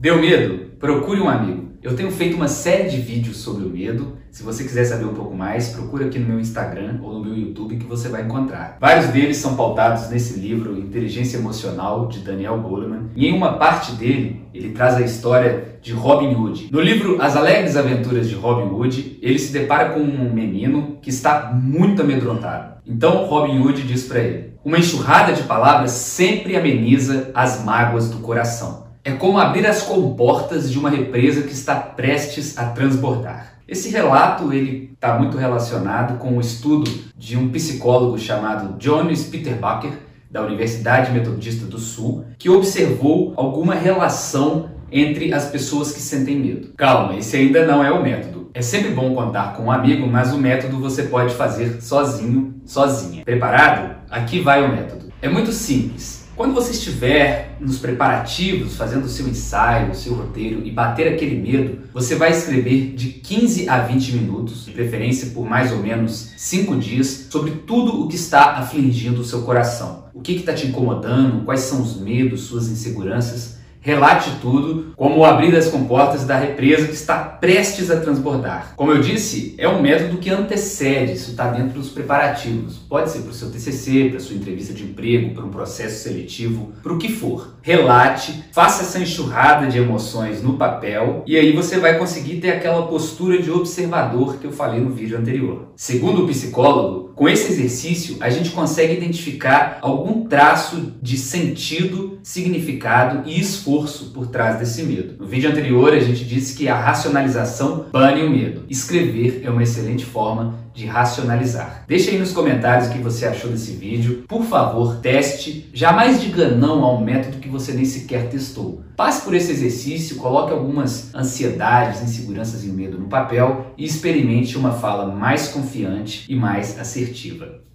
Deu medo? Procure um amigo. Eu tenho feito uma série de vídeos sobre o medo. Se você quiser saber um pouco mais, procura aqui no meu Instagram ou no meu YouTube que você vai encontrar. Vários deles são pautados nesse livro Inteligência Emocional de Daniel Goleman, e em uma parte dele ele traz a história de Robin Hood. No livro As Alegres Aventuras de Robin Hood, ele se depara com um menino que está muito amedrontado. Então Robin Hood diz para ele: "Uma enxurrada de palavras sempre ameniza as mágoas do coração." É como abrir as comportas de uma represa que está prestes a transbordar. Esse relato ele está muito relacionado com o estudo de um psicólogo chamado John Spitterbacher da Universidade Metodista do Sul, que observou alguma relação entre as pessoas que sentem medo. Calma, esse ainda não é o método. É sempre bom contar com um amigo, mas o método você pode fazer sozinho, sozinha. Preparado? Aqui vai o método. É muito simples. Quando você estiver nos preparativos, fazendo o seu ensaio, o seu roteiro e bater aquele medo, você vai escrever de 15 a 20 minutos, de preferência por mais ou menos 5 dias, sobre tudo o que está afligindo o seu coração. O que está te incomodando, quais são os medos, suas inseguranças Relate tudo, como o abrir das comportas da represa que está prestes a transbordar. Como eu disse, é um método que antecede, isso está dentro dos preparativos. Pode ser para o seu TCC, para sua entrevista de emprego, para um processo seletivo, para o que for. Relate, faça essa enxurrada de emoções no papel e aí você vai conseguir ter aquela postura de observador que eu falei no vídeo anterior. Segundo o psicólogo, com esse exercício a gente consegue identificar algum traço de sentido, significado e esforço esforço por trás desse medo. No vídeo anterior, a gente disse que a racionalização bane o medo. Escrever é uma excelente forma de racionalizar. Deixe aí nos comentários o que você achou desse vídeo. Por favor, teste. Jamais diga não a um método que você nem sequer testou. Passe por esse exercício, coloque algumas ansiedades, inseguranças e medo no papel e experimente uma fala mais confiante e mais assertiva.